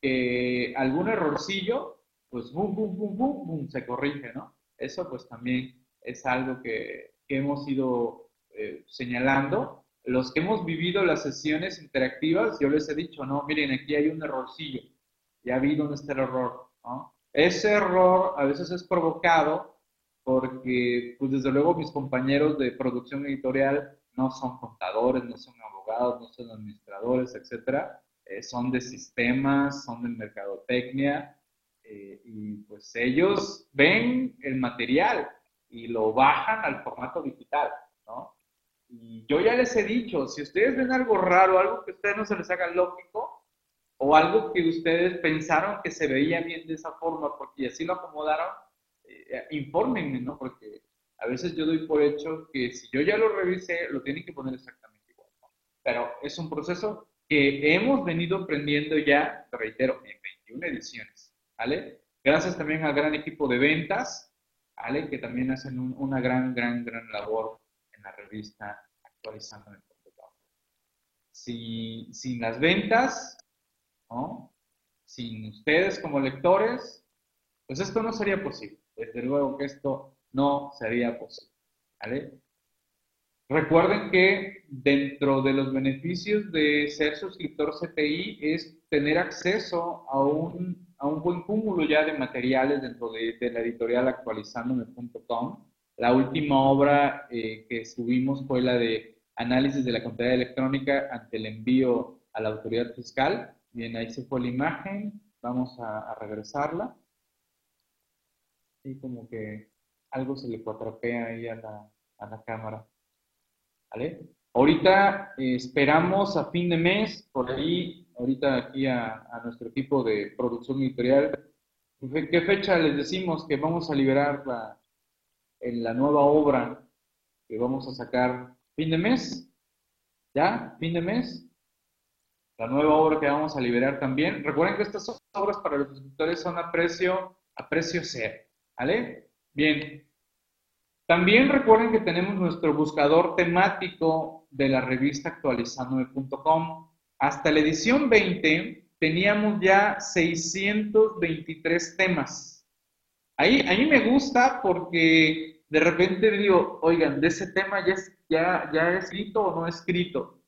Que algún errorcillo, pues boom, boom, boom, boom, boom, se corrige, ¿no? Eso pues también es algo que, hemos ido eh, señalando. Los que hemos vivido las sesiones interactivas, yo les he dicho, no, miren, aquí hay un errorcillo ya vi dónde está error. ¿no? Ese error a veces es provocado porque, pues desde luego, mis compañeros de producción editorial no son contadores, no son abogados, no son administradores, etcétera. Eh, son de sistemas, son de mercadotecnia, eh, y pues ellos ven el material y lo bajan al formato digital, ¿no? Y yo ya les he dicho, si ustedes ven algo raro, algo que a ustedes no se les haga lógico, o algo que ustedes pensaron que se veía bien de esa forma porque así lo acomodaron, eh, infórmenme, ¿no? Porque a veces yo doy por hecho que si yo ya lo revisé, lo tienen que poner exactamente igual. Pero es un proceso que hemos venido aprendiendo ya, te reitero, en 21 ediciones, ¿vale? Gracias también al gran equipo de ventas, ¿vale? Que también hacen una gran, gran, gran labor en la revista actualizando el computador. Si, sin las ventas, ¿no? Sin ustedes como lectores, pues esto no sería posible. Desde luego que esto no sería posible. Recuerden que dentro de los beneficios de ser suscriptor CTI es tener acceso a un, a un buen cúmulo ya de materiales dentro de, la editorial actualizándome.com. La última obra eh, que subimos fue la de análisis de la contabilidad electrónica ante el envío a la autoridad fiscal. Bien, ahí se fue la imagen. Vamos a, a regresarla. Y como que algo se le cuatrapea ahí a la, a la cámara. ¿Vale? Ahorita eh, esperamos a fin de mes, por ahí, ahorita aquí a, nuestro equipo de producción editorial, ¿qué fecha les decimos que vamos a liberar la, en la nueva obra que vamos a sacar fin de mes? ¿Ya? ¿Fin de mes? La nueva obra que vamos a liberar también. Recuerden que estas obras para los suscriptores son a precio, a precio cero. ¿Vale? Bien, también recuerden que tenemos nuestro buscador temático de la revista actualizandome.com. Hasta la edición 20 teníamos ya 623 temas. Ahí, a mí me gusta porque de repente digo, oigan, de ese tema ya, es, ya, ya escrito o no escrito.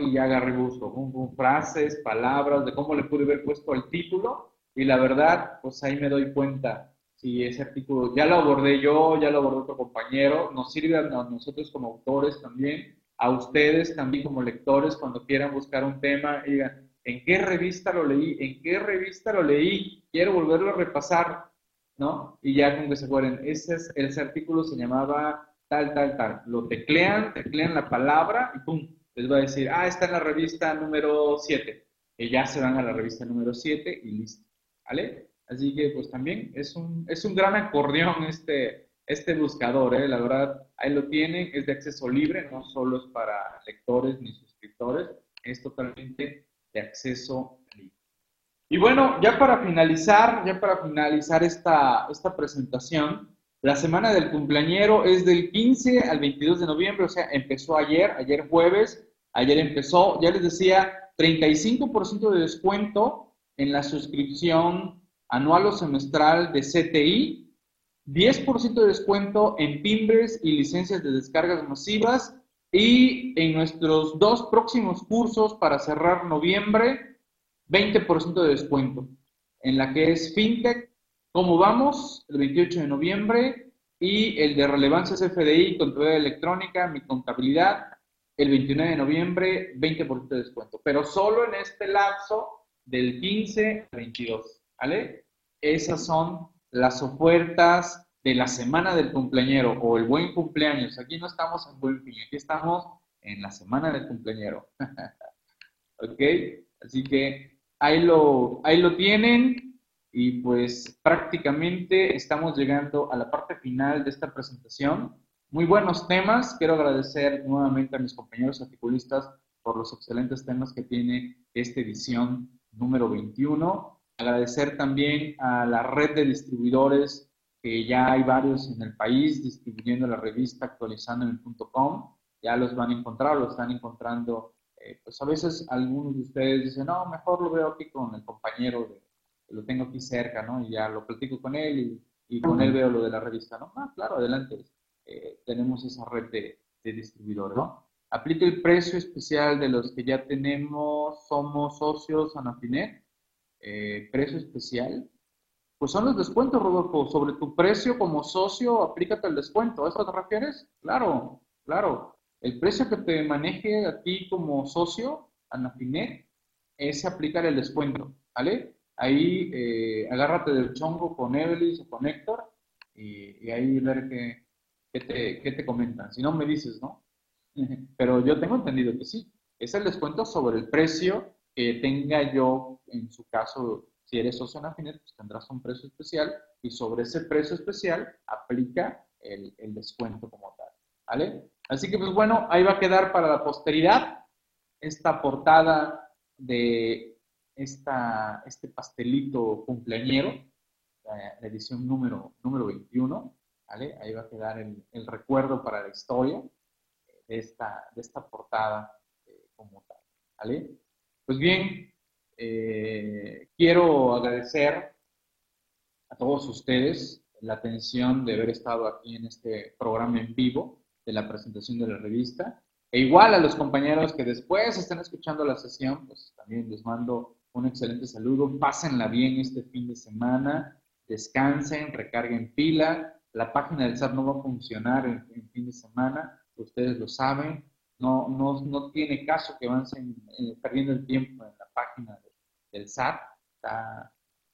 Y ya agarré gusto, con, frases, palabras, de cómo le pude haber puesto el título. Y la verdad, pues ahí me doy cuenta si ese artículo ya lo abordé yo, ya lo abordó otro compañero, nos sirve a nosotros como autores también, a ustedes también como lectores cuando quieran buscar un tema, digan, ¿en qué revista lo leí? ¿En qué revista lo leí? Quiero volverlo a repasar, ¿no? Y ya como que se acuerden, ese, es, ese artículo se llamaba tal, tal, tal. Lo teclean, teclean la palabra y ¡pum! Les va a decir, ah, está en la revista número 7. Y ya se van a la revista número 7 y listo, ¿vale? Así que pues también es un, es un gran acordeón este, este buscador, ¿eh? la verdad, ahí lo tienen, es de acceso libre, no solo es para lectores ni suscriptores, es totalmente de acceso libre. Y bueno, ya para finalizar, ya para finalizar esta, esta presentación, la semana del cumpleañero es del 15 al 22 de noviembre, o sea, empezó ayer, ayer jueves, ayer empezó, ya les decía, 35% de descuento en la suscripción anual o semestral de CTI, 10% de descuento en timbres y licencias de descargas masivas y en nuestros dos próximos cursos para cerrar noviembre, 20% de descuento en la que es FinTech, ¿cómo vamos? El 28 de noviembre y el de relevancia CFDI, contabilidad electrónica, mi contabilidad, el 29 de noviembre, 20% de descuento, pero solo en este lapso del 15 al 22. ¿Vale? Esas son las ofertas de la semana del cumpleañero o el buen cumpleaños. Aquí no estamos en buen fin, aquí estamos en la semana del cumpleañero. ¿Ok? Así que ahí lo, ahí lo tienen y pues prácticamente estamos llegando a la parte final de esta presentación. Muy buenos temas. Quiero agradecer nuevamente a mis compañeros articulistas por los excelentes temas que tiene esta edición número 21. Agradecer también a la red de distribuidores, que ya hay varios en el país distribuyendo la revista actualizando.com. Ya los van a encontrar, lo están encontrando. Eh, pues a veces algunos de ustedes dicen, no, mejor lo veo aquí con el compañero, que lo tengo aquí cerca, ¿no? Y ya lo platico con él y, y con él veo lo de la revista, ¿no? Ah, claro, adelante. Eh, tenemos esa red de, de distribuidores, ¿no? Aplica el precio especial de los que ya tenemos, somos socios Anafinet eh, precio especial, pues son los descuentos, Rodolfo. Sobre tu precio como socio, aplícate el descuento. ¿A eso te refieres? Claro, claro. El precio que te maneje a ti como socio, Anafinet, es aplicar el descuento, ¿vale? Ahí eh, agárrate del chongo con Evelis o con Héctor y, ahí ver qué, te, qué te comentan. Si no, me dices, ¿no? Pero yo tengo entendido que sí. Es el descuento sobre el precio que tenga yo, en su caso, si eres socio en Afinet, pues tendrás un precio especial y sobre ese precio especial aplica el, el, descuento como tal. ¿Vale? Así que, pues bueno, ahí va a quedar para la posteridad esta portada de esta, este pastelito cumpleañero, la, edición número, número 21. ¿Vale? Ahí va a quedar el, el recuerdo para la historia de esta, de esta portada eh, como tal. ¿Vale? Pues bien, eh, quiero agradecer a todos ustedes la atención de haber estado aquí en este programa en vivo de la presentación de la revista. E igual a los compañeros que después están escuchando la sesión, pues también les mando un excelente saludo. Pásenla bien este fin de semana, descansen, recarguen pila. La página del SAT no va a funcionar en, fin de semana, ustedes lo saben. No, no, no tiene caso que avancen eh, perdiendo el tiempo en la página del SAT.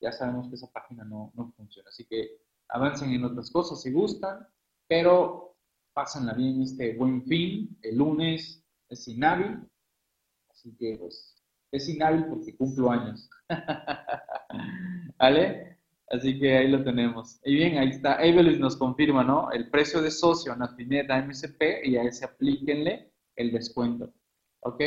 ya sabemos que esa página no, no funciona. Así que avancen en otras cosas si gustan, pero pásenla bien este buen fin. El lunes es inhábil, así que pues es inhábil porque cumplo años. ¿Vale? Así que ahí lo tenemos. Y bien, ahí está. Evelyn nos confirma, ¿no? El precio de socio a Nafinet a MSP y a ese aplíquenle el descuento. ¿Ok?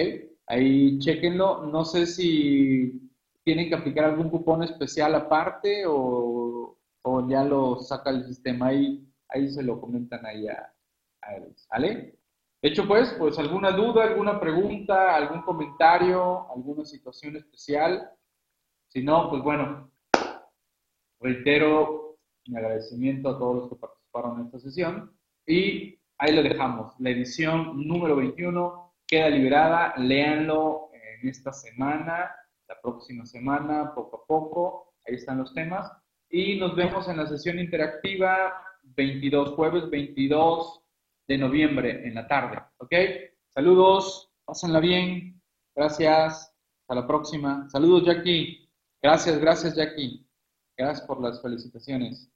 Ahí chequenlo. No sé si tienen que aplicar algún cupón especial aparte o, o ya lo saca el sistema. Ahí, ahí se lo comentan ahí a, a ¿Vale? Hecho pues, pues alguna duda, alguna pregunta, algún comentario, alguna situación especial. Si no, pues bueno, reitero mi agradecimiento a todos los que participaron en esta sesión y ahí lo dejamos. La edición número 21 queda liberada, léanlo en esta semana, la próxima semana, poco a poco, ahí están los temas y nos vemos en la sesión interactiva 22, jueves 22 de noviembre en la tarde. ¿Ok? Saludos, pásenla bien. Gracias. Hasta la próxima. Saludos, Jackie. Gracias, gracias, Jackie. Gracias por las felicitaciones.